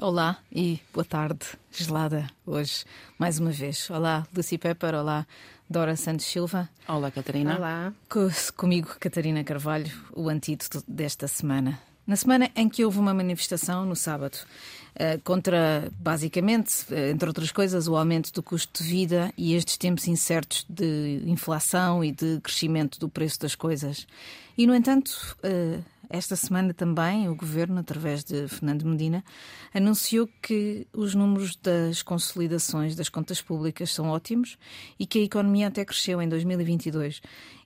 Olá e boa tarde, gelada hoje, mais uma vez. Olá, Lucy Pepper, olá, Dora Santos Silva. Olá, Catarina. Olá. Co comigo, Catarina Carvalho, o antídoto desta semana. Na semana em que houve uma manifestação, no sábado, eh, contra, basicamente, eh, entre outras coisas, o aumento do custo de vida e estes tempos incertos de inflação e de crescimento do preço das coisas. E, no entanto, eh, esta semana também o governo, através de Fernando Medina, anunciou que os números das consolidações das contas públicas são ótimos e que a economia até cresceu em 2022.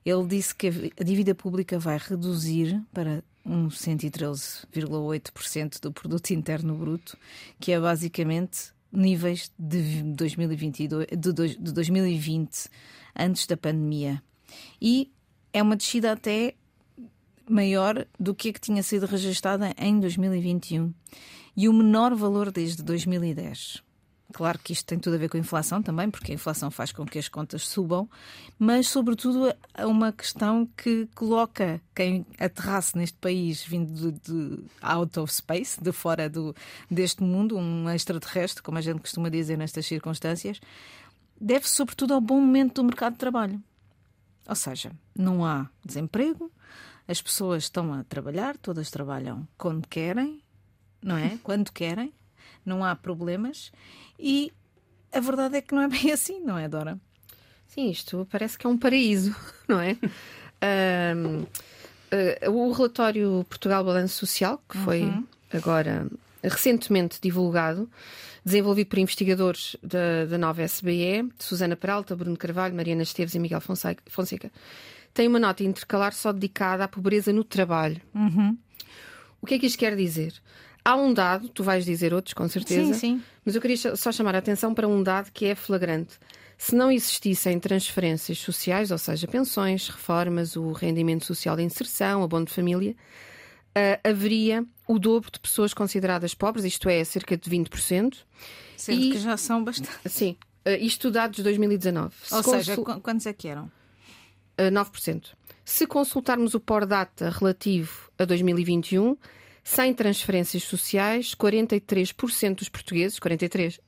Ele disse que a dívida pública vai reduzir para um 113,8% do produto interno bruto, que é basicamente níveis de 2022 de 2020 antes da pandemia. E é uma descida até maior do que a que tinha sido registada em 2021 e o menor valor desde 2010. Claro que isto tem tudo a ver com a inflação também, porque a inflação faz com que as contas subam, mas, sobretudo, é uma questão que coloca quem aterrasse neste país vindo de, de out of space, de fora do, deste mundo, um extraterrestre, como a gente costuma dizer nestas circunstâncias, deve sobretudo ao bom momento do mercado de trabalho. Ou seja, não há desemprego, as pessoas estão a trabalhar, todas trabalham quando querem, não é? Quando querem, não há problemas e a verdade é que não é bem assim, não é, Dora? Sim, isto parece que é um paraíso, não é? um, uh, eh, o relatório Portugal Balanço Social, que foi uhum. agora recentemente divulgado, desenvolvido por investigadores da, da nova SBE, Susana Peralta, Bruno Carvalho, Mariana Esteves e Miguel Fonseca, tem uma nota intercalar só dedicada à pobreza no trabalho. Uhum. O que é que isto quer dizer? Há um dado, tu vais dizer outros com certeza, sim, sim. mas eu queria só chamar a atenção para um dado que é flagrante. Se não existissem transferências sociais, ou seja, pensões, reformas, o rendimento social de inserção, abono de família, uh, haveria o dobro de pessoas consideradas pobres, isto é, cerca de 20%. Sendo e... que já são bastante. Sim, uh, isto dados de 2019. Ou Se seja, consul... quantos é que eram? Uh, 9%. Se consultarmos o POR Data relativo a 2021, sem transferências sociais, 43% dos portugueses, 43,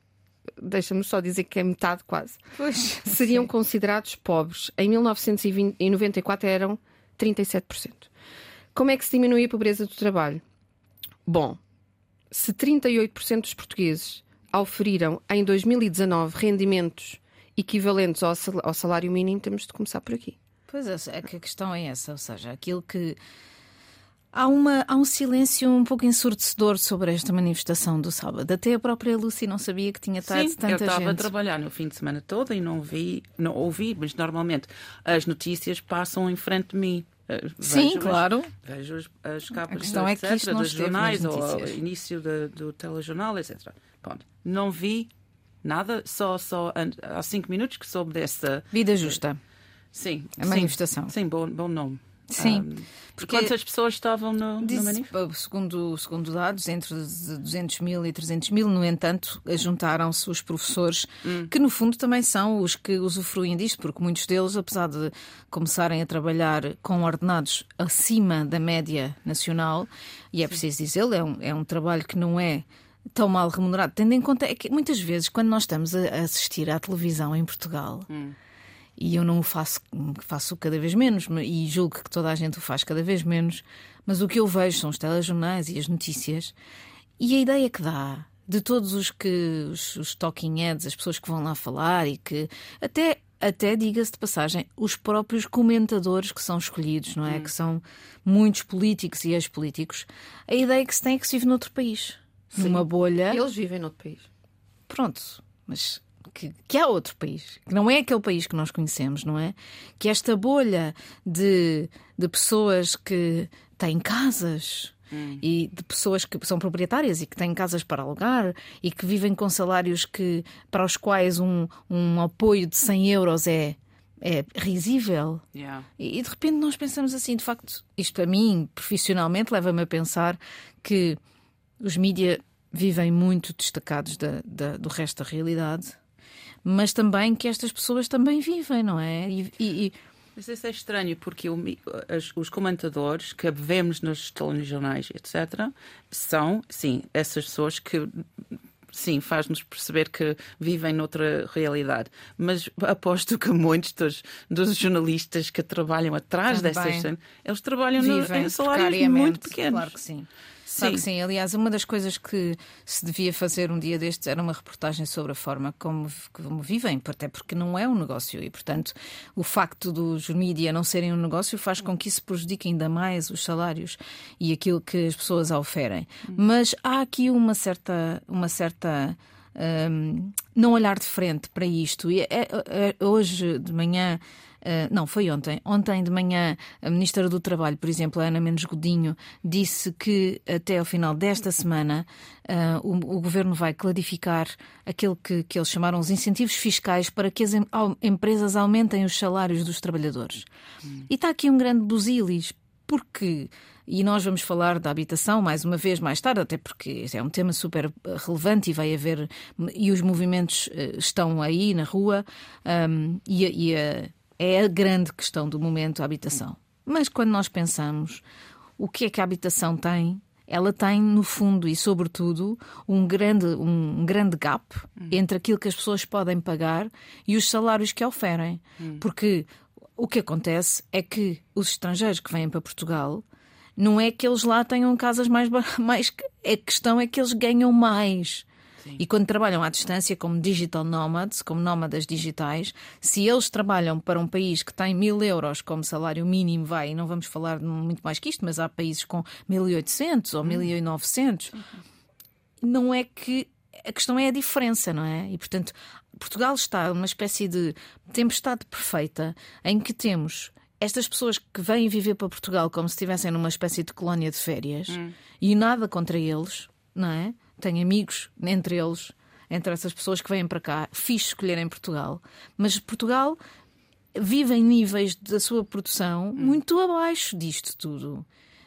deixa-me só dizer que é metade quase, pois, seriam sim. considerados pobres. Em 1994 eram 37%. Como é que se diminui a pobreza do trabalho? Bom, se 38% dos portugueses auferiram em 2019 rendimentos equivalentes ao salário mínimo, temos de começar por aqui. Pois é, que a questão é essa, ou seja, aquilo que Há, uma, há um silêncio um pouco ensurdecedor sobre esta manifestação do sábado. Até a própria Lucy não sabia que tinha estado Sim, tanta eu estava gente. a trabalhar no fim de semana todo e não vi, não ouvi, mas normalmente as notícias passam em frente de mim. Eh, Sim, vejo claro. As, vejo as, as capas, questão etc., é que dos jornais ou o início de, do telejornal, etc. Pronto. Não vi nada, só, só há cinco minutos que soube dessa. Vida Justa. Sim. A manifestação. Sim, bom, bom nome. Sim. Um, porque quantas pessoas estavam no, diz, no manifesto? Segundo, segundo dados, entre 200 mil e 300 mil, no entanto, juntaram-se os professores, hum. que no fundo também são os que usufruem disto, porque muitos deles, apesar de começarem a trabalhar com ordenados acima da média nacional, e é preciso dizer, é um, é um trabalho que não é tão mal remunerado, tendo em conta é que muitas vezes, quando nós estamos a assistir à televisão em Portugal. Hum e eu não o faço, faço cada vez menos e julgo que toda a gente o faz cada vez menos, mas o que eu vejo são os telejornais e as notícias e a ideia que dá de todos os que os, os talking heads, as pessoas que vão lá falar e que até até diga-se de passagem, os próprios comentadores que são escolhidos, não é? Hum. Que são muitos políticos e ex-políticos. A ideia que se tem é que se vive noutro país, Sim. numa bolha. Eles vivem noutro país. Pronto, mas que, que há outro país, que não é aquele país que nós conhecemos, não é? Que esta bolha de, de pessoas que têm casas, Hum. e de pessoas que são proprietárias e que têm casas para alugar e que vivem com salários que para os quais um, um apoio de 100 euros é é risível yeah. e, de repente nós pensamos assim de facto isto a mim profissionalmente leva-me a pensar que os mídias vivem muito destacados da, da, do resto da realidade mas também que estas pessoas também vivem, não é? E, e, Mas isso é estranho, porque o, as, os comentadores que vemos nos telejornais, etc., são, sim, essas pessoas que sim, faz-nos perceber que vivem noutra realidade. Mas aposto que muitos dos, dos jornalistas que trabalham atrás Também. dessas eles trabalham no, em salários muito pequenos. Claro que sim. Sim. que sim. Aliás, uma das coisas que se devia fazer um dia destes era uma reportagem sobre a forma como, como vivem, até porque não é um negócio e, portanto, o facto dos mídia não serem um negócio faz com que isso prejudique ainda mais os salários e aquilo que as pessoas oferem. Mas há aqui uma certa, uma certa um, não olhar de frente para isto. E é, é, é hoje de manhã não, foi ontem. Ontem de manhã, a Ministra do Trabalho, por exemplo, Ana Menos Godinho, disse que até ao final desta semana uh, o, o, Governo vai clarificar aquele que, que eles chamaram os incentivos fiscais para que as em, empresas aumentem os salários dos trabalhadores. E está aqui um grande busilis, porque e nós vamos falar da habitação mais uma vez mais tarde, até porque é um tema super relevante e vai haver e os movimentos estão aí na rua um, e, e a, é a grande questão do momento, a habitação. Mas quando nós pensamos o que é que a habitação tem, ela tem, no fundo e sobretudo, um grande, um grande gap entre aquilo que as pessoas podem pagar e os salários que oferem. Hum. Porque o que acontece é que os estrangeiros que vêm para Portugal não é que eles lá tenham casas mais. mais a questão é que eles ganham mais. Sim. E quando trabalham à distância, como digital nomads, como nómadas digitais, se eles trabalham para um país que tem mil euros como salário mínimo, vai, e não vamos falar muito mais que isto, mas há países com 1800 ou 1900, hum. não é que. A questão é a diferença, não é? E portanto, Portugal está numa espécie de tempestade perfeita em que temos estas pessoas que vêm viver para Portugal como se estivessem numa espécie de colónia de férias hum. e nada contra eles, não é? Tenho amigos entre eles, entre essas pessoas que vêm para cá, fiz escolher em Portugal, mas Portugal vive em níveis da sua produção muito abaixo disto tudo.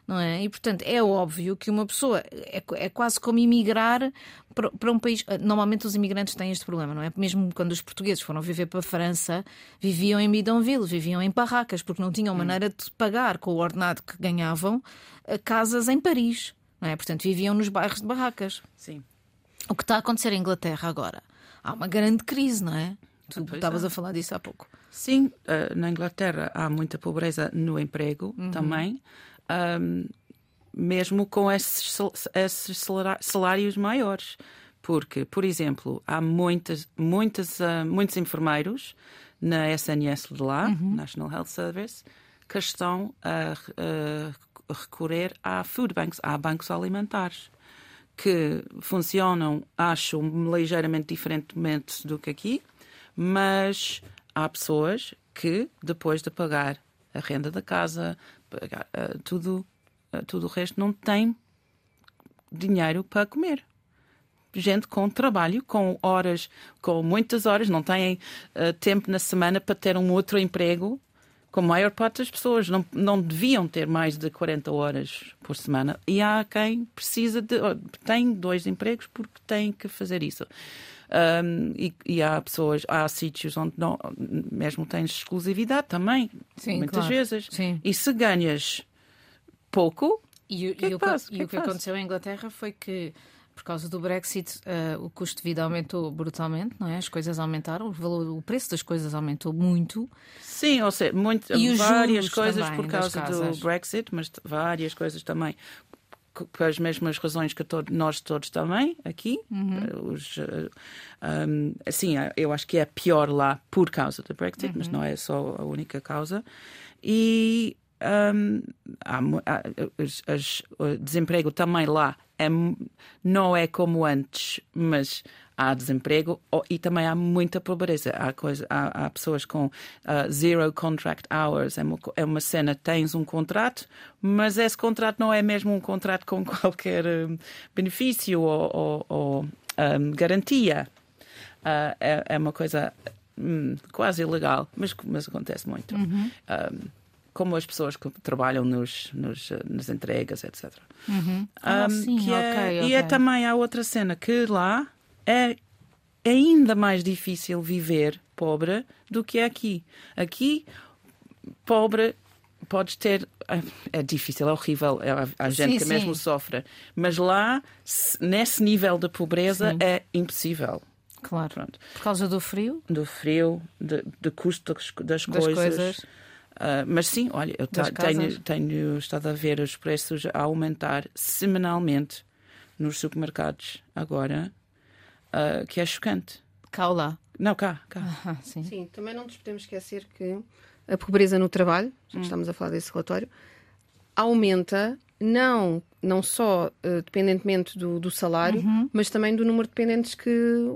Não é? E portanto é óbvio que uma pessoa é, é quase como imigrar para, para, um país. Normalmente os imigrantes têm este problema, não é? Mesmo quando os portugueses foram viver para a França, viviam em bidonville, viviam em barracas, porque não tinham maneira de pagar com o ordenado que ganhavam casas em Paris não é? Portanto, viviam nos bairros de barracas. Sim. O que está a acontecer em Inglaterra agora? Há uma grande crise, não é? Tu estavas é. a falar disso há pouco. Sim, uh, na Inglaterra há muita pobreza no emprego uhum. também, um, mesmo com esses, esses, salários maiores. Porque, por exemplo, há muitas, muitas, uh, muitos enfermeiros na SNS de lá, uhum. National Health Service, que estão a, a recorrer a food banks, a bancos alimentares, que funcionam, acho, ligeiramente diferentemente do que aqui, mas há pessoas que, depois de pagar a renda da casa, pagar, uh, tudo, uh, tudo o resto, não têm dinheiro para comer. Gente com trabalho, com horas, com muitas horas, não têm uh, tempo na semana para ter um outro emprego como a maior parte das pessoas, não, não deviam ter mais de 40 horas por semana. E há quem precisa de. tem dois empregos porque tem que fazer isso. Um, e, e, há pessoas, há sítios onde não, mesmo tens exclusividade também, Sim, muitas claro. vezes. Sim. E se ganhas pouco. E, que é o, que, o que aconteceu em Inglaterra foi que por causa do Brexit, uh, o custo de vida aumentou brutalmente, não é? As coisas aumentaram, o, valor, o preço das coisas aumentou muito. Sim, ou seja, muito, e várias coisas também, por causa do Brexit, mas várias coisas também por as mesmas razões que todo, nós todos também aqui. Uhum. Os, uh, um, assim, eu acho que é pior lá por causa do Brexit, uhum. mas não é só a única causa. E um, há, há, as, o desemprego também lá é, não é como antes, mas há desemprego e também há muita pobreza. Há, coisa, há, há pessoas com uh, zero contract hours. É uma, é uma cena, tens um contrato, mas esse contrato não é mesmo um contrato com qualquer um, benefício ou, ou, ou um, garantia. Uh, é, é, uma coisa hum, quase ilegal, mas, mas acontece muito. Uhum. Como as pessoas que trabalham nos, nos nas entregas, etc. Uhum. Ah, um, sim, que é, okay, E é também a outra cena que lá é ainda mais difícil viver pobre do que aqui. Aqui pobre podes ter. É difícil, é horrível, é, a gente Sim, que sim. mesmo sofre. Mas lá, se- nesse nível de pobreza, Sim. é impossível. Claro. Pronto. Por causa do frio, Do frio, de, de custo das, das das coisas. coisas. Ah, mas sim, olha, eu tenho, tenho estado a ver os preços a aumentar semanalmente nos supermercados agora, ah, que é chocante. Cá ou lá. Não, cá, cá. Ah, sim. Sim, também não nos podemos esquecer que a pobreza no trabalho, já que estamos a falar desse relatório, aumenta não, não só eh, dependentemente do, do salário, mas também do número de dependentes que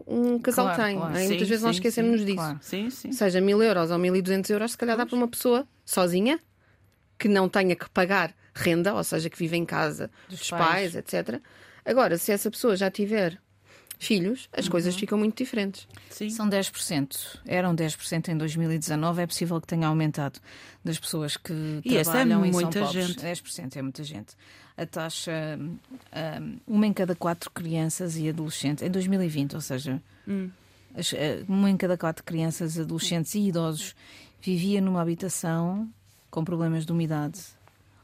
um casal Claro, tem. claro. Sim, Muitas vezes nós sim, esquecemos sim, disso. claro. Sim, sim. Seja mil euros ou 1200 euros, se calhar dá para uma pessoa sozinha que não tenha que pagar renda, ou seja, que vive em casa Dos dos, pais. pais. etc. Agora, se essa pessoa já tiver filhos, as coisas ficam muito diferentes. sim. São 10%. Eram 10% em 2019. É possível que tenha aumentado das pessoas que E é trabalham e são muita pobres. gente. 10% é muita gente. A taxa, hum, uma em cada quatro crianças e adolescentes, em 2020, ou seja, Hum. eh, uma em cada quatro crianças, adolescentes e idosos vivia numa habitação com problemas de umidade.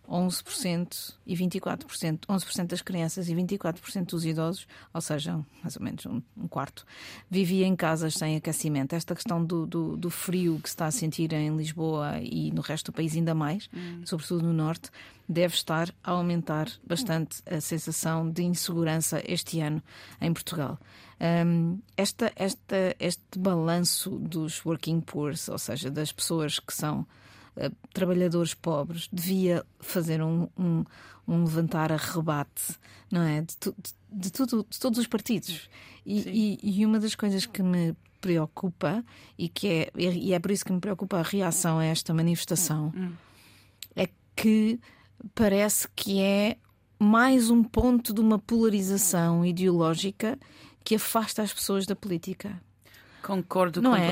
11% e 24%, 11% das crianças e 24% dos idosos, ou seja, mais ou menos um, um quarto, vivia em casas sem aquecimento. Esta questão do, do, do frio que se está a sentir em Lisboa e no resto do país ainda mais, sobretudo no norte, deve estar a aumentar bastante a sensação de insegurança este ano em Portugal. Hum, esta, esta, este balanço dos working poor, ou seja, das pessoas que são trabalhadores pobres, devia fazer um, um, um levantar a rebate, não é? De, tu- de- de tudo, de todos os partidos. E, e- e uma das coisas que me preocupa e que é e é por isso que me preocupa a reação a esta manifestação é que parece que é mais um ponto de uma polarização ideológica que afasta as pessoas da política. Concordo Não é?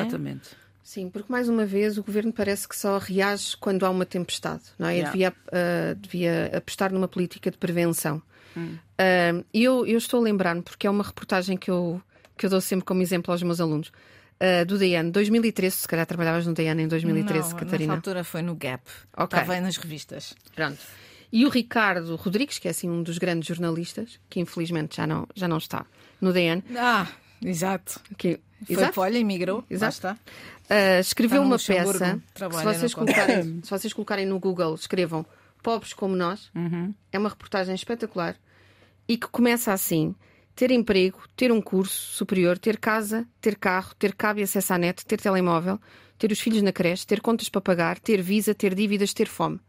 Sim, porque mais uma vez o governo parece que só reage quando há uma tempestade, não é? Yeah. Devia, ah, devia apostar numa política de prevenção. Ah, E eu, eu estou a lembrar-me, porque é uma reportagem que eu, que eu dou sempre como exemplo aos meus alunos, ah, do DN, 2013, se calhar trabalhavas no DN em 2013, Não, Nessa Catarina. altura foi no Gap. Ok. Estava aí nas revistas. Pronto. E o Ricardo Rodrigues, que é assim um dos grandes jornalistas, que infelizmente já não, já não está no DN, Ah, exato. que, Foi Exato. para olha, emigrou. Exato. Lá está. Uh, escreveu uma peça. Se vocês, colocarem, se vocês colocarem no Google, escrevam Pobres como Nós. É uma reportagem espetacular e que começa assim: ter emprego, ter um curso superior, ter casa, ter carro, ter cabo e acesso à net, ter telemóvel, ter os filhos na creche, ter contas para pagar, ter visa, ter dívidas, ter fome.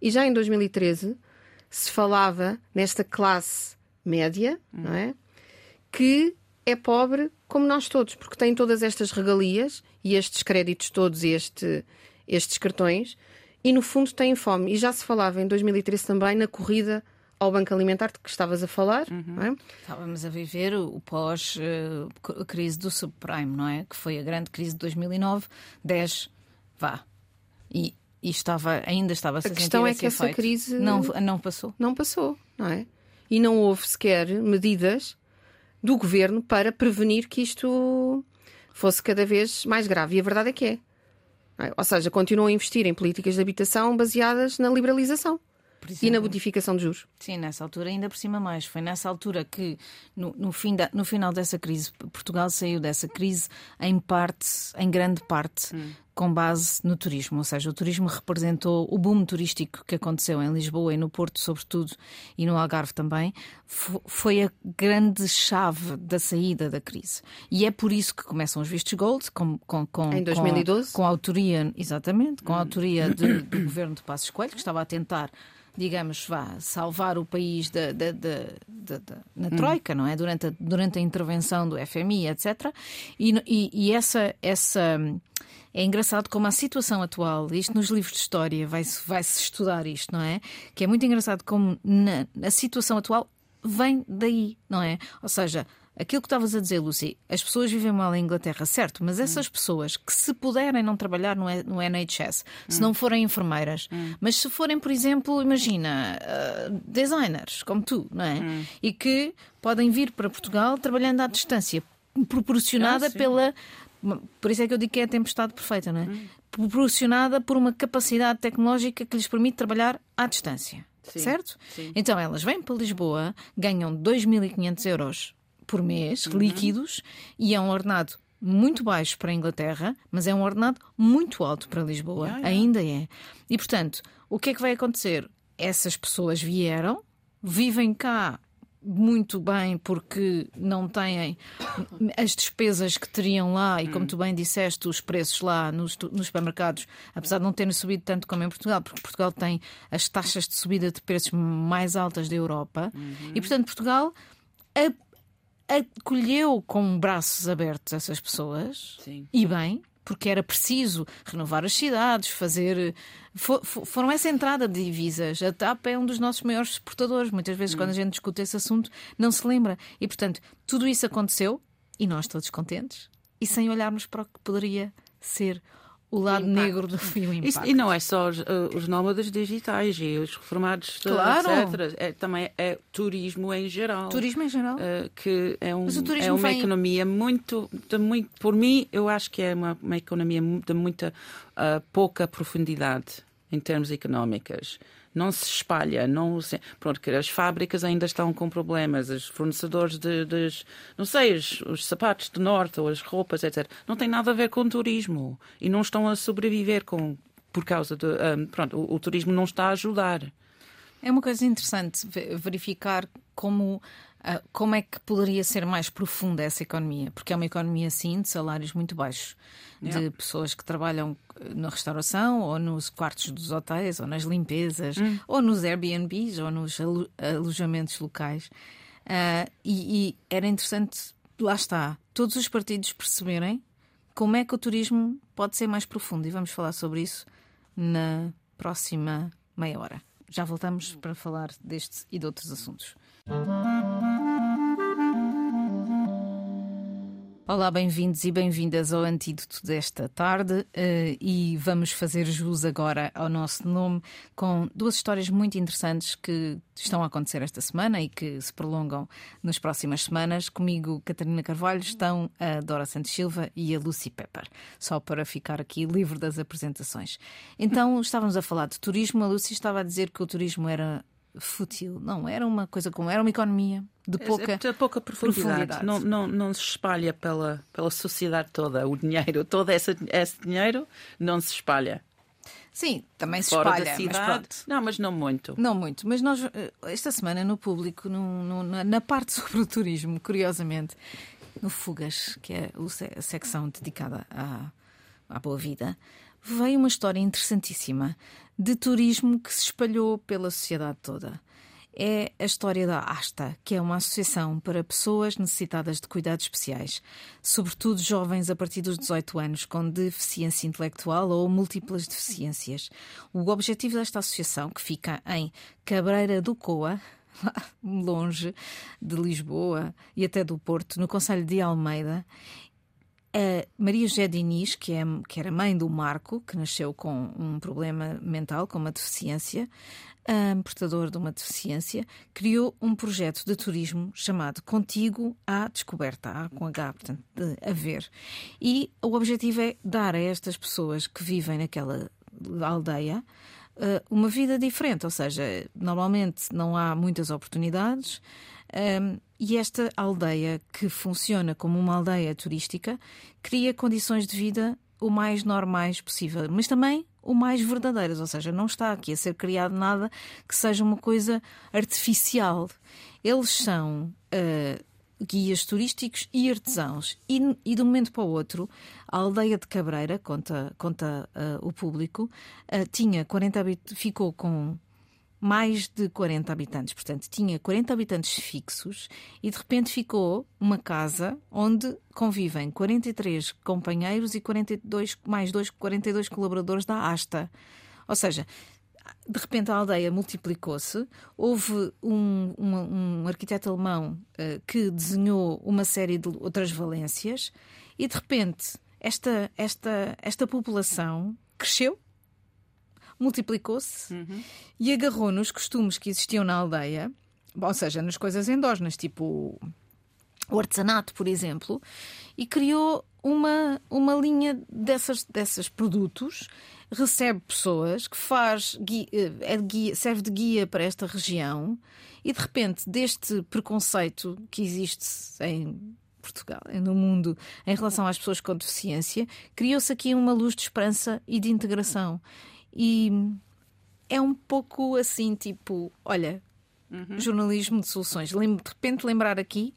E já em 2013 se falava nesta classe média, não é? que é pobre como nós todos, porque tem todas estas regalias e estes créditos todos e este, estes cartões, e no fundo tem fome. E já se falava em 2013 também na corrida ao Banco Alimentar de que estavas a falar, não é? Estávamos a viver o pós-crise do subprime, não é? Que foi a grande crise de 2009, 10, vá. E, e estava, ainda estava a ser questão é que essa crise- Não, não passou. Não passou, não é? E não houve sequer medidas do governo para prevenir que isto fosse cada vez mais grave. E a verdade é que é. é? Ou seja, continuam a investir em políticas de habitação baseadas na liberalização e na modificação de juros. Sim, nessa altura, ainda por cima mais. Foi nessa altura que, no, no, fim da- no final dessa crise, Portugal saiu dessa crise em parte, em grande parte, com base no turismo. Ou seja, o turismo representou o boom turístico que aconteceu em Lisboa e no Porto, sobretudo, e no Algarve também. Fo- Foi a grande chave da saída da crise. E é por isso que começam os vistos gold, com, com, com, Em com- 2012? com a autoria, exatamente, com a autoria de- do governo de Passos Coelho, que estava a tentar, digamos, vá, salvar o país da, na Troika, não é? Durante a, durante a intervenção do FMI, etc. E, e- e essa, essa. É engraçado como a situação atual, isto nos livros de história vai-se vai -se estudar isto, não é? Que é muito engraçado como na, a situação atual vem daí, não é? Ou seja, aquilo que estavas a dizer, Lucy, as pessoas vivem mal em Inglaterra, certo, mas essas pessoas que se puderem não trabalhar no, no NHS, se não forem enfermeiras, mas se forem, por exemplo, imagina, ah, designers, como tu, não é? E que podem vir para Portugal trabalhando à distância, proporcionada Ah, pela Por isso é que eu digo que é a tempestade perfeita, não é? Hum. Proporcionada por uma capacidade tecnológica que lhes permite trabalhar à distância. Sim, certo? Sim. Então elas vêm para Lisboa, ganham 2.500 euros por mês, uhum. líquidos, e é um ordenado muito baixo para a Inglaterra, mas é um ordenado muito alto para Lisboa, yeah, yeah. ainda é. E portanto, o que é que vai acontecer? Essas pessoas vieram, vivem cá muito bem porque não têm as despesas que teriam lá e como tu bem disseste os preços lá nos, nos, supermercados apesar de não terem subido tanto como em Portugal porque Portugal tem as taxas de subida de preços mais altas da Europa uhum. e portanto Portugal acolheu com braços abertos essas pessoas Sim. e bem porque era preciso renovar as cidades, fazer. For, for, foram essa entrada de divisas. A TAP é um dos nossos maiores exportadores. Muitas vezes, hum. quando a gente discute esse assunto, não se lembra. E, portanto, tudo isso aconteceu e nós todos contentes e sem olharmos para o que poderia ser o lado negro do filme. e não é só os, uh, os, nómadas digitais e os reformados, claro. etc. É, também é turismo em geral. Turismo em geral. Uh, que é, um, é uma vem... economia muito, de muito. Por mim, eu acho que é uma, uma economia de muita uh, pouca profundidade em termos económicos não se espalha, não se... pronto, as fábricas ainda estão com problemas, os fornecedores de, de não sei, os, os, sapatos do norte ou as roupas, etc. Não tem nada a ver com turismo e não estão a sobreviver com por causa de um, pronto, o, o turismo não está a ajudar. É uma coisa interessante verificar como como é que poderia ser mais profunda essa economia? Porque é uma economia, sim, de salários muito baixos, yeah. de pessoas que trabalham eh, na restauração, ou nos quartos dos hotéis, ou nas limpezas, hum. ou nos Airbnbs, ou nos alojamentos locais. Uh, e, e era interessante, lá está, todos os partidos perceberem como é que o turismo pode ser mais profundo. E vamos falar sobre isso na próxima meia hora. Já voltamos para falar deste e de outros assuntos. Olá, bem-vindos e bem-vindas ao Antídoto desta tarde uh, e vamos fazer jus agora ao nosso nome com duas histórias muito interessantes que estão a acontecer esta semana e que se prolongam nas próximas semanas. Comigo, Catarina Carvalho, estão a Dora Santos Silva e a Lucy Pepper, só para ficar aqui livre das apresentações. Então, estávamos a falar de turismo, a Lucy estava a dizer que o turismo era fútil. Não, era uma coisa como era uma economia de pouca, é, pouca profundidade. profundidade. Não, não, não se espalha pela, pela sociedade toda. O dinheiro, todo esse, esse dinheiro não se espalha. Sim, também se Fora espalha. Da cidade. Mas não, mas não muito. Não muito. Mas nós, eh, esta semana, no público, no, no, na parte sobre o turismo, curiosamente, no Fugas, que é a secção dedicada à, à boa vida, veio uma história interessantíssima de turismo que se espalhou pela sociedade toda. É a história da ASTA, que é uma associação para pessoas necessitadas de cuidados especiais, sobretudo jovens a partir dos 18 anos com deficiência intelectual ou múltiplas deficiências. O objetivo desta associação, que fica em Cabreira do Coa, longe de Lisboa e até do Porto, no Conselho de Almeida, Maria José Diniz, que, é, que era mãe do Marco, que nasceu com um problema mental, com uma deficiência, um portador de uma deficiência, criou um projeto de turismo chamado Contigo à Descoberta, A com H, portanto, de haver. E o objetivo é dar a estas pessoas que vivem naquela aldeia uh, uma vida diferente, ou seja, normalmente não há muitas oportunidades. Um, e esta aldeia, que funciona como uma aldeia turística, cria condições de vida o mais normais possível, mas também o mais verdadeiras, ou seja, não está aqui a ser criado nada que seja uma coisa artificial. Eles são uh, guias turísticos e artesãos. E, e, de um momento para o outro, a aldeia de Cabreira, conta, conta uh, o público, uh, tinha 40 ficou com mais de 40 habitantes. Portanto, tinha 40 habitantes fixos e de repente ficou uma casa onde convivem 43 companheiros e 42, mais dois, 42 colaboradores da Asta. Ou seja, de repente a aldeia multiplicou-se. Houve um, um, um arquiteto alemão uh, que desenhou uma série de outras valências e de repente esta, esta, esta população cresceu multiplicou-se uhum. e agarrou nos costumes que existiam na aldeia, ou seja, nas coisas endógenas, tipo o artesanato, por exemplo, e criou uma, uma linha dessas, dessas produtos, recebe pessoas, que faz guia, é guia, serve de guia para esta região e de repente deste preconceito que existe em Portugal no mundo em relação às pessoas com deficiência, criou-se aqui uma luz de esperança e de integração. E é um pouco assim, tipo, olha, uhum. jornalismo de soluções. De repente lembrar aqui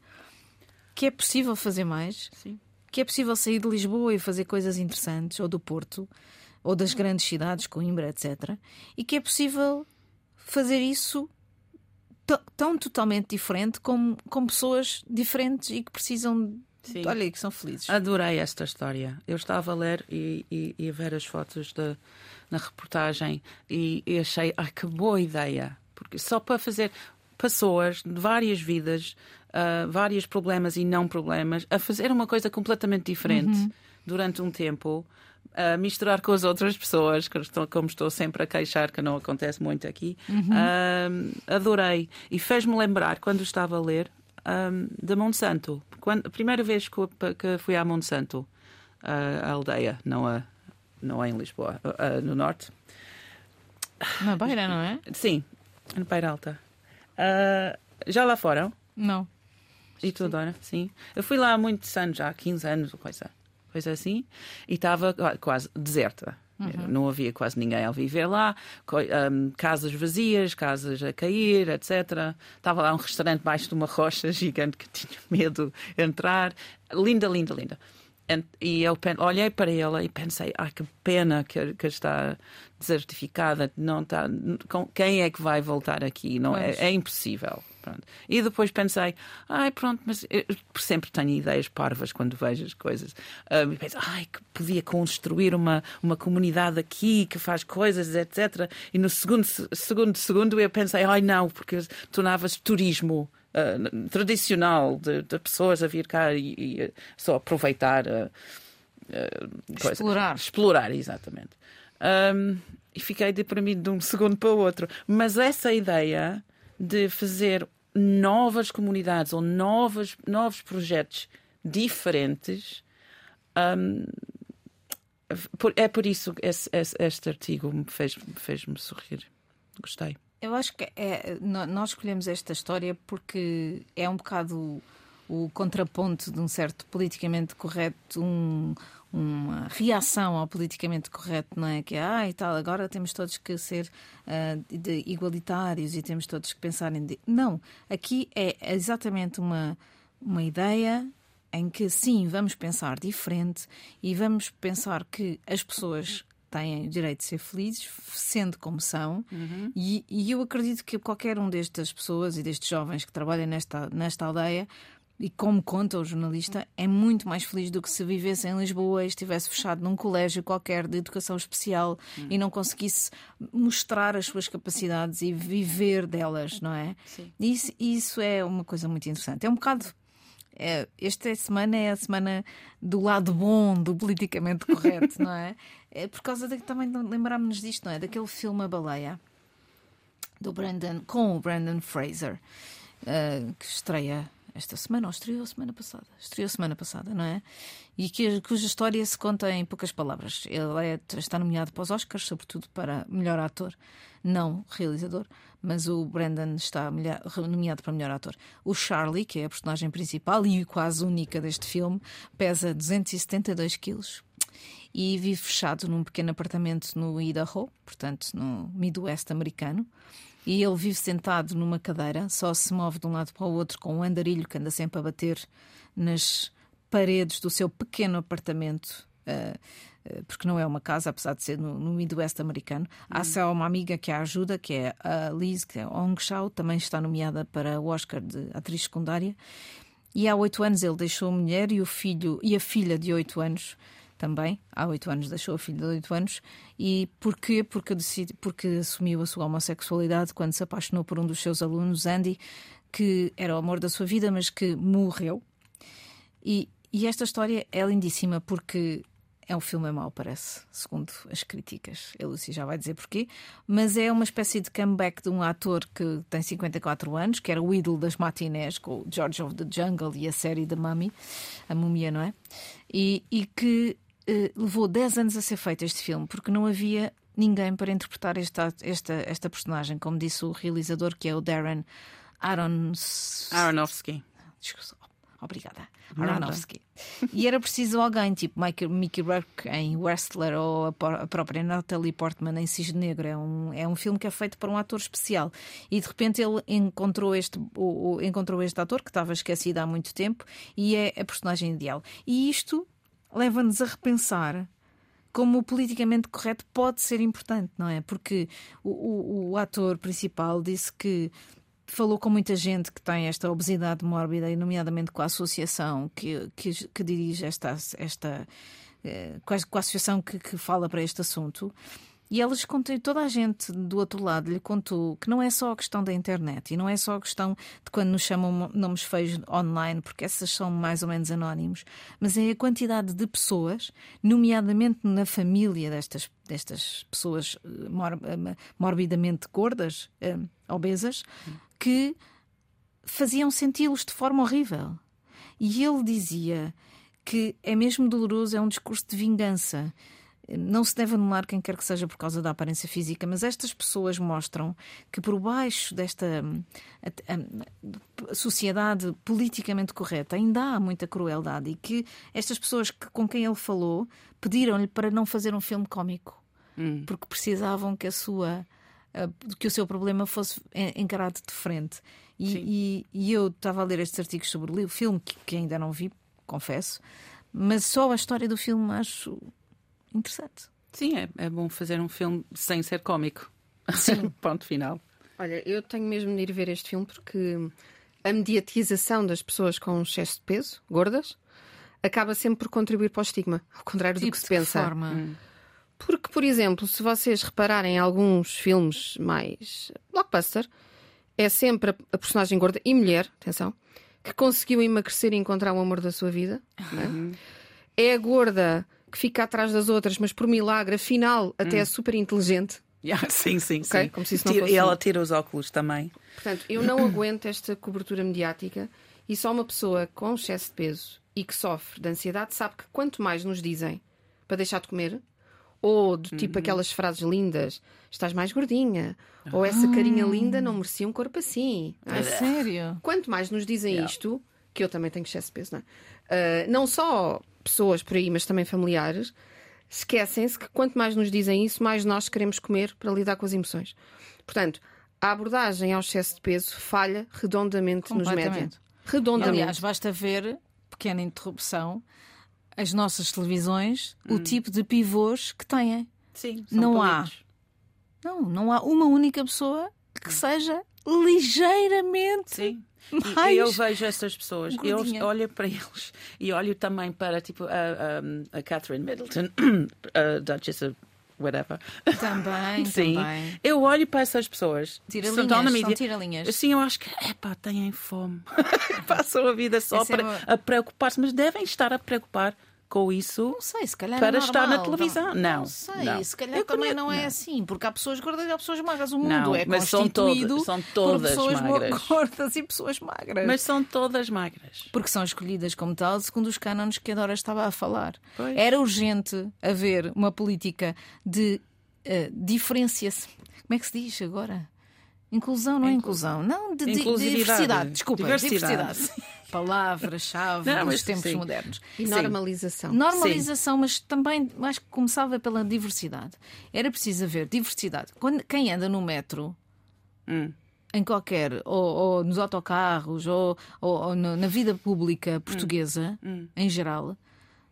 que é possível fazer mais, Sim. que é possível sair de Lisboa e fazer coisas interessantes, ou do Porto, ou das grandes cidades, Coimbra, etc. E que é possível fazer isso tão totalmente diferente como, com pessoas diferentes e que precisam Sim. Olha que são felizes. Adorei esta história. Eu estava a ler e, e, e a ver as fotos de, na reportagem e, e, achei, ai que boa ideia. Porque só para fazer pessoas de várias vidas, uh, vários problemas e não problemas, a fazer uma coisa completamente diferente uhum. durante um tempo a misturar com as outras pessoas, como estou sempre a queixar, que não acontece muito aqui. Uhum. adorei. E fez-me lembrar, quando estava a ler, um, de Monsanto. Quando, a primeira vez que, que fui a Monsanto, a, a aldeia, não, a, não é em Lisboa, a, no norte. Na Beira, não é? Sim, na Beira Alta. Uh, já lá foram? Não. E tu, Dora? Sim. Eu fui lá há muitos anos, já há 15 anos, coisa coisa assim, e estava quase deserta. Uhum. Não havia quase ninguém a viver lá, um, casas vazias, casas a cair, etc. Estava lá um restaurante baixo de uma rocha gigante que tinha medo de entrar. Linda, linda, linda. E eu olhei para ela e pensei: ah, que pena que, que está desertificada, não está, quem é que vai voltar aqui? Não é, é impossível. Pronto. E depois pensei, ai pronto, mas sempre tenho ideias parvas quando vejo as coisas. Um, e penso, ai, que podia construir uma, uma comunidade aqui que faz coisas, etc. E no segundo segundo, segundo eu pensei, ai não, porque tornava-se turismo. Uh, tradicional de, de, pessoas a vir cá e, e só aproveitar uh, uh, explorar explorar exatamente um, e fiquei deprimido de um segundo para o outro mas essa ideia de fazer novas comunidades ou novas, novos projetos diferentes. Um, é por isso que esse, esse, este artigo me fez, fez-me sorrir. Gostei. Eu acho que é, nós escolhemos esta história porque é um bocado o contraponto de um certo politicamente correto, um, uma reação ao politicamente correto, não é? Que é, ah, e tal, agora temos todos que ser uh, igualitários e temos todos que pensar em. Não, aqui é exatamente uma, uma ideia em que sim, vamos pensar diferente e vamos pensar que as pessoas têm o direito de ser felizes, sendo como são, uhum. e, e, eu acredito que qualquer um destas pessoas e destes jovens que trabalham nesta, nesta aldeia e como conta o jornalista, é muito mais feliz do que se vivesse em Lisboa e estivesse fechado num colégio qualquer de educação especial hum. e não conseguisse mostrar as suas capacidades e viver delas, não é? Sim. Isso, isso é uma coisa muito interessante. É um bocado. É, esta semana é a semana do lado bom do politicamente correto, não é? É por causa de também lembrámos-nos disto, não é? Daquele filme A Baleia do Brandon, com o Brandon Fraser, uh, que estreia esta semana, ou estreou semana passada, estreou semana passada, não é? E que, cuja história se conta em poucas palavras. Ele é, está nomeado para os Oscars, sobretudo para melhor ator, não realizador, mas o Brandon está nomeado para melhor ator. O Charlie, que é a personagem principal e quase única deste filme, pesa 272 quilos e vive fechado num pequeno apartamento no Idaho, portanto no Midwest americano e ele vive sentado numa cadeira, só se move de um lado para o outro com um andarilho que anda sempre a bater nas paredes do seu pequeno apartamento. Uh, porque não é uma casa, apesar de ser no, no Midwest americano. Há uhum. só uma amiga que a ajuda, que é a Liz, que é Ong Shao, também está nomeada para o Oscar de atriz secundária. E há oito anos ele deixou a mulher e o filho e a filha de oito anos também, há oito anos, deixou a filha de oito anos. E porquê? Porque, decidi, porque assumiu a sua homossexualidade quando se apaixonou por um dos seus alunos, Andy, que era o amor da sua vida, mas que morreu. E, e esta história é lindíssima porque é um filme mau, parece, segundo as críticas. A Lucy já vai dizer porquê. Mas é uma espécie de comeback de um ator que tem 54 anos, que era o ídolo das matinés, com o George of the Jungle e a série da Mummy, a múmia, não é? E, e que levou 10 anos a ser feito este filme, porque não havia ninguém para interpretar esta, esta, esta personagem, como disse o realizador, que é o Darren Arons... Aronofsky. Obrigada. Aronofsky. E era preciso alguém, tipo Mickey, Mickey Rourke em Wrestler ou a, própria Natalie Portman em Cisne Negro. É um, é um filme que é feito para um ator especial. E de repente ele encontrou este, o, o, encontrou este ator que estava esquecido há muito tempo e é a personagem ideal. E isto leva-nos a repensar como o politicamente correto pode ser importante, não é? Porque o, o, o ator principal disse que falou com muita gente que tem esta obesidade mórbida, e nomeadamente com a associação que, que, que dirige esta, esta eh, com a associação que, que fala para este assunto. E elas toda a gente do outro lado lhe contou que não é só a questão da internet e não é só a questão de quando nos chamam nomes feios online, porque essas são mais ou menos anónimos, mas é a quantidade de pessoas, nomeadamente na família destas, destas pessoas eh, mor eh, morbidamente gordas, obesas, que faziam senti-los de forma horrível. E ele dizia que é mesmo doloroso, é um discurso de vingança. Não se deve anular quem quer que seja por causa da aparência física, mas estas pessoas mostram que por baixo desta a, a, a sociedade politicamente correta ainda há muita crueldade e que estas pessoas que, com quem ele falou pediram-lhe para não fazer um filme cómico hum. porque precisavam que a sua eh, que o seu problema fosse encarado de frente. E, e, e eu estava a ler estes artigos sobre o filme, que, que, ainda não vi, confesso, mas só a história do filme acho interessante. Sim, é, é bom fazer um filme sem ser cómico. Sim. Ponto final. Olha, eu tenho mesmo de ir ver este filme porque a mediatização das pessoas com excesso de peso, gordas, acaba sempre por contribuir para o estigma, ao contrário tipo do que se pensa. Forma. Hum. Porque, por exemplo, se vocês repararem em alguns filmes mais blockbuster, é sempre a, a personagem gorda e mulher, atenção, que conseguiu emagrecer e encontrar o amor da sua vida. Uhum. É? é? a gorda que fica atrás das outras, mas por milagre, afinal, até é hum. super inteligente. Yeah, sim, sim, okay? sim. Como se isso não fosse... E ela tira os óculos também. Portanto, eu não aguento esta cobertura mediática e só uma pessoa com excesso de peso e que sofre de ansiedade sabe que quanto mais nos dizem para deixar de comer, ou do tipo uhum. aquelas frases lindas, estás mais gordinha. Ou essa carinha linda não merecia um corpo assim. É, é sério? Quanto mais nos dizem yeah. isto, que eu também tenho excesso de peso, não é? Uh, não só pessoas por aí, mas também familiares, esquecem-se que quanto mais nos dizem isso, mais nós queremos comer para lidar com as emoções. Portanto, a abordagem ao excesso de peso falha redondamente nos médias. Redondamente. Aliás, basta ver, pequena interrupção, as nossas televisões hum. o tipo de pivôs que têm. Sim, não há. Não, não há uma única pessoa que hum. seja ligeiramente. Sim. E eu vejo essas pessoas, gordinha. eu olho para eles e olho também para tipo a, a, Catherine Middleton, a Duchess of whatever. Também, Sim. Também. Eu olho para essas pessoas. Tira-linhas, são mídia. tira-linhas. Sim, eu acho que, epá, têm fome. Passam a vida só é para é uma... a preocupar-se, mas devem estar a preocupar com isso não sei, se calhar para é estar na televisão. Não, não sei, não. se calhar eu também não é assim, porque há pessoas gordas e há pessoas magras. O mundo não, é mas constituído são, todas, são todas por pessoas magras. gordas e pessoas magras. Mas são todas magras. Porque são escolhidas como tal, segundo os cânones que a Dora estava a falar. Pois. Era urgente haver uma política de uh, diferenciação. Como é que se diz agora? Inclusão, não é inclusão. Não, de, de diversidade. Desculpa, diversidade. diversidade. Palavra-chave nos tempos sim. modernos. E normalização. Normalização, sim. mas também acho que começava pela diversidade. Era preciso haver diversidade. Quando, quem anda no metro, hum. em qualquer, ou, ou, nos autocarros, ou, ou na vida pública portuguesa, hum. Hum. em geral,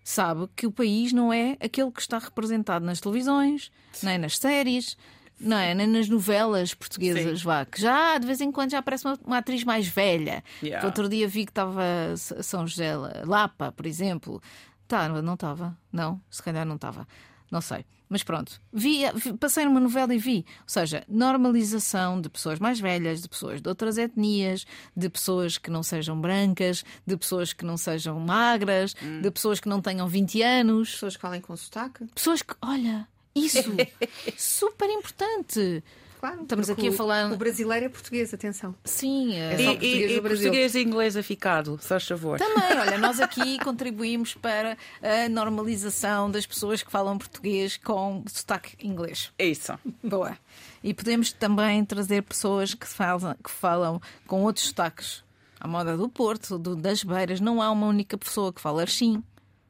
sabe que o país não é aquele que está representado nas televisões, nem nas séries, não é? Nem nas novelas portuguesas, Sim. vá, que já de vez em quando já aparece uma, uma atriz mais velha. Yeah. Outro dia vi que estava São José Lapa, por exemplo. Tá, não estava? Não, se calhar não estava. Não sei. Mas pronto, vi, passei numa novela e vi. Ou seja, normalização de pessoas mais velhas, de pessoas de outras etnias, de pessoas que não sejam brancas, de pessoas que não sejam magras, hum. de pessoas que não tenham 20 anos. Pessoas que falem com sotaque. Pessoas que, olha, isso, super importante. Claro, Estamos aqui a falar. O brasileiro é português, atenção. Sim, é, é só português e, e português e inglês aficado, se faz favor. Também, olha, nós aqui contribuímos para a normalização das pessoas que falam português com sotaque inglês. É isso. Boa. E podemos também trazer pessoas que falam, que falam com outros sotaques. A moda do Porto, do, das Beiras, não há uma única pessoa que fala assim.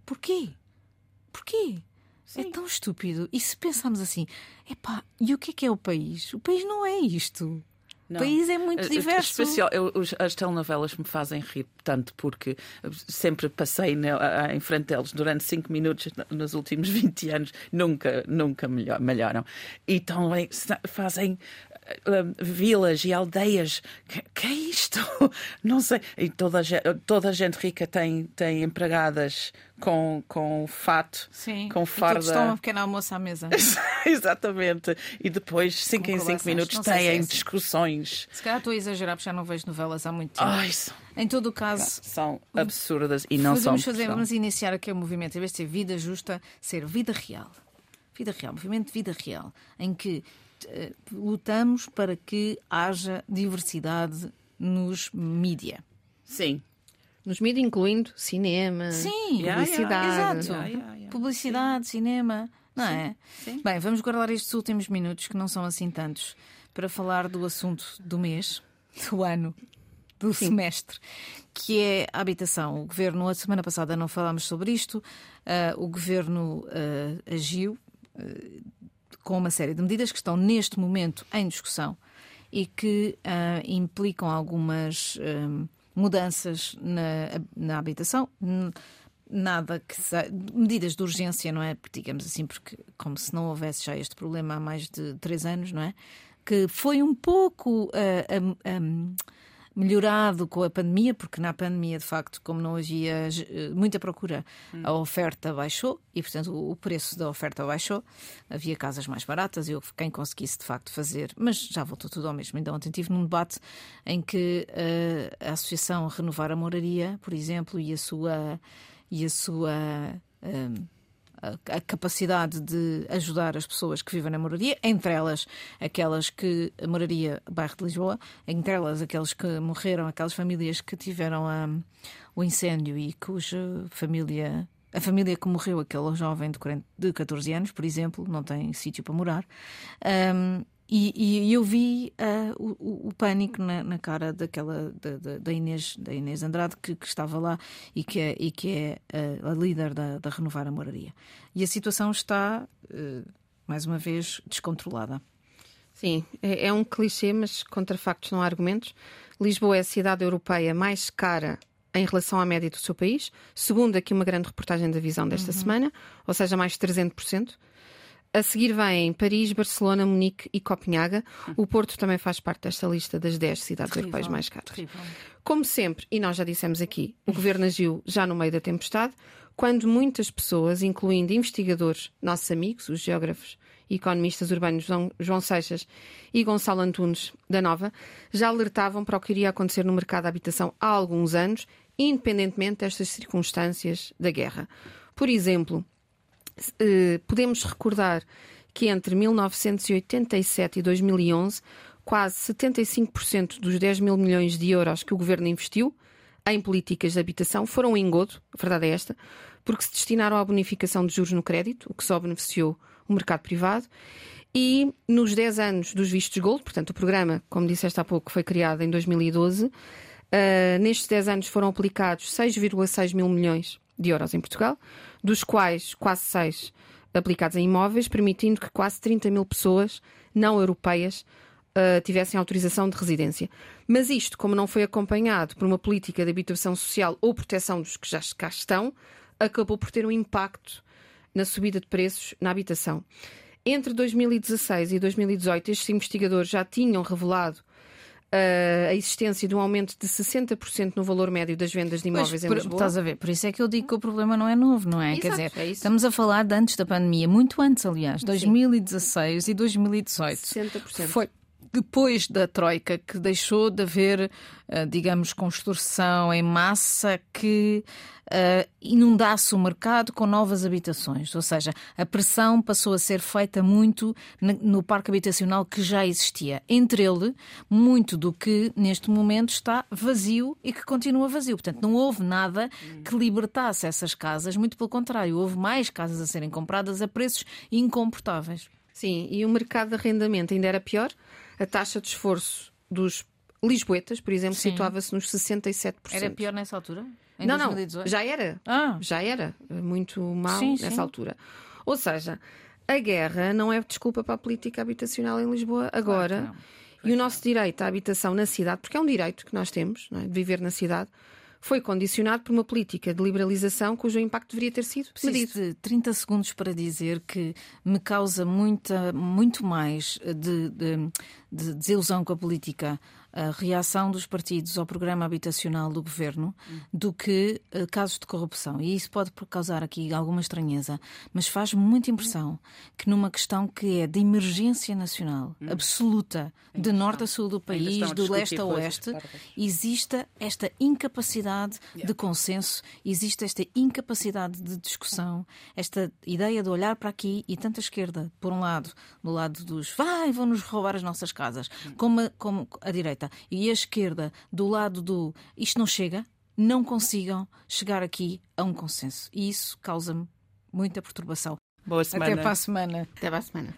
Porquê? Porquê? Sim. É tão estúpido. E se pensarmos assim, epá, e o que é que é o país? O país não é isto. Não. O país é muito diverso. Especial, eu, as telenovelas me fazem rir tanto porque sempre passei na, em frente deles durante 5 minutos nos últimos 20 anos, nunca, nunca melhoram. E também fazem uh, vilas e aldeias. Que, que, é isto? Não sei. E toda a, toda a gente rica tem, tem empregadas com, com fato, Sim. com farda. estão uma pequena almoço à mesa. Exatamente. E depois, 5 em 5 minutos, têm é assim. discussões. Se calhar estou a exagerar, porque já não vejo novelas há muito tempo. Ai, em todo o caso. São absurdas e não são. Fazer, vamos iniciar aqui o movimento, em vez de ser vida justa, ser vida real. Vida real, movimento de vida real, em que lutamos para que haja diversidade nos mídia. Sim. Nos mídias, incluindo cinema, Sim, publicidade. Yeah, yeah, yeah, publicidade, Sim. cinema, não Sim. é? Sim. Bem, vamos guardar estes últimos minutos, que não são assim tantos, para falar do assunto do mês, do ano, do Sim. semestre, que é a habitação. O governo, a semana passada não falámos sobre isto, uh, o governo uh, agiu uh, com uma série de medidas que estão neste momento em discussão e que implicam algumas mudanças na, na habitação. Nada que medidas de urgência, não é? Digamos assim, porque como se não houvesse já este problema há mais de três anos, não é? Que foi um pouco uh, um, melhorado com a pandemia, porque na pandemia, de facto, como não havia eh, muita procura, hum. a oferta baixou e, portanto, o preço da oferta baixou. Havia casas mais baratas e quem conseguisse, de facto, fazer. Mas já voltou tudo ao mesmo. Ainda ontem tive num debate em que uh, a Associação Renovar a Moraria, por exemplo, e a sua. E a sua uh, a capacidade de ajudar as pessoas que vivem na moradia, entre elas aquelas que a moraria bairro de Lisboa, entre elas aqueles que morreram, aquelas famílias que tiveram um, o incêndio e cuja família a família que morreu, aquele jovem de, 40, de 14 anos, por exemplo, não tem sítio para morar. Um, e, e, eu vi uh, o, o, pânico na, na, cara daquela da, da, Inês, da Inês Andrade que, que, estava lá e que é, e que é uh, a líder da, da, Renovar a Moraria. E a situação está, uh, mais uma vez, descontrolada. Sim, é, é um clichê, mas contra factos não há argumentos. Lisboa é a cidade europeia mais cara em relação à média do seu país, segundo aqui uma grande reportagem da Visão desta uhum. semana, ou seja, mais de 300%. A seguir vêm Paris, Barcelona, Munique e Copenhaga. O Porto também faz parte desta lista das 10 cidades terrível, europeias mais caras. Terrível. Como sempre, e nós já dissemos aqui, o governo agiu já no meio da tempestade, quando muitas pessoas, incluindo investigadores, nossos amigos, os geógrafos e economistas urbanos João Seixas e Gonçalo Antunes da Nova, já alertavam para o que iria acontecer no mercado da habitação há alguns anos, independentemente destas circunstâncias da guerra. Por exemplo, eh, podemos recordar que entre 1987 e 2011, quase 75% dos 10 mil milhões de euros que o governo investiu em políticas de habitação foram em engodo, a verdade é esta, porque se destinaram à bonificação de juros no crédito, o que só beneficiou o mercado privado. E nos 10 anos dos vistos gold, portanto, o programa, como disseste há pouco, foi criado em 2012, uh, eh, nestes 10 anos foram aplicados 6,6 mil milhões de euros em Portugal, dos quais quase 6 aplicados em imóveis, permitindo que quase 30 mil pessoas não europeias uh, tivessem autorização de residência. Mas isto, como não foi acompanhado por uma política de habitação social ou proteção dos que já cá estão, acabou por ter um impacto na subida de preços na habitação. Entre 2016 e 2018, estes investigadores já tinham revelado a existência de um aumento de 60% no valor médio das vendas de imóveis pois, em por, Lisboa. Estás a ver, por isso é que eu digo que o problema não é novo, não é? Exato, Quer dizer, é estamos a falar de antes da pandemia, muito antes, aliás, 2016 e 2018. 60%. Foi depois da Troika que deixou de haver, uh, digamos, construção em massa que uh, inundasse o mercado com novas habitações. Ou seja, a pressão passou a ser feita muito no parque habitacional que já existia. Entre ele, muito do que neste momento está vazio e que continua vazio. Portanto, não houve nada que libertasse essas casas, muito pelo contrário, houve mais casas a serem compradas a preços incomportáveis. Sim, e o mercado de arrendamento ainda era pior. A taxa de esforço dos lisboetas, por exemplo, situava-se nos 67%. Era pior nessa altura? Em não, 2018? não, já era. Ah. Já era muito mal Sim, nessa sim. altura. Ou seja, a guerra não é desculpa para a política habitacional em Lisboa agora. não. e o nosso direito à habitação na cidade, porque é um direito que nós temos, é? de viver na cidade, foi condicionado por uma política de liberalização cujo impacto deveria ter sido medido. Preciso de 30 segundos para dizer que me causa muita, muito mais de, de- de desilusão com a política a reação dos partidos ao programa habitacional do governo do que eh, casos de corrupção. E isso pode causar aqui alguma estranheza, mas faz muita impressão que numa questão que é de emergência nacional absoluta, de norte a sul do país, do leste a oeste, exista esta incapacidade de consenso, existe esta incapacidade de discussão, esta ideia de olhar para aqui e tanto a esquerda, por um lado, do lado dos vai, vão-nos roubar as nossas casas, como a, como a direita, e a esquerda, do lado do isto não chega, não consigam chegar aqui a um consenso. E isso causa-me muita perturbação. Boa semana. Até para a semana. Até para a semana.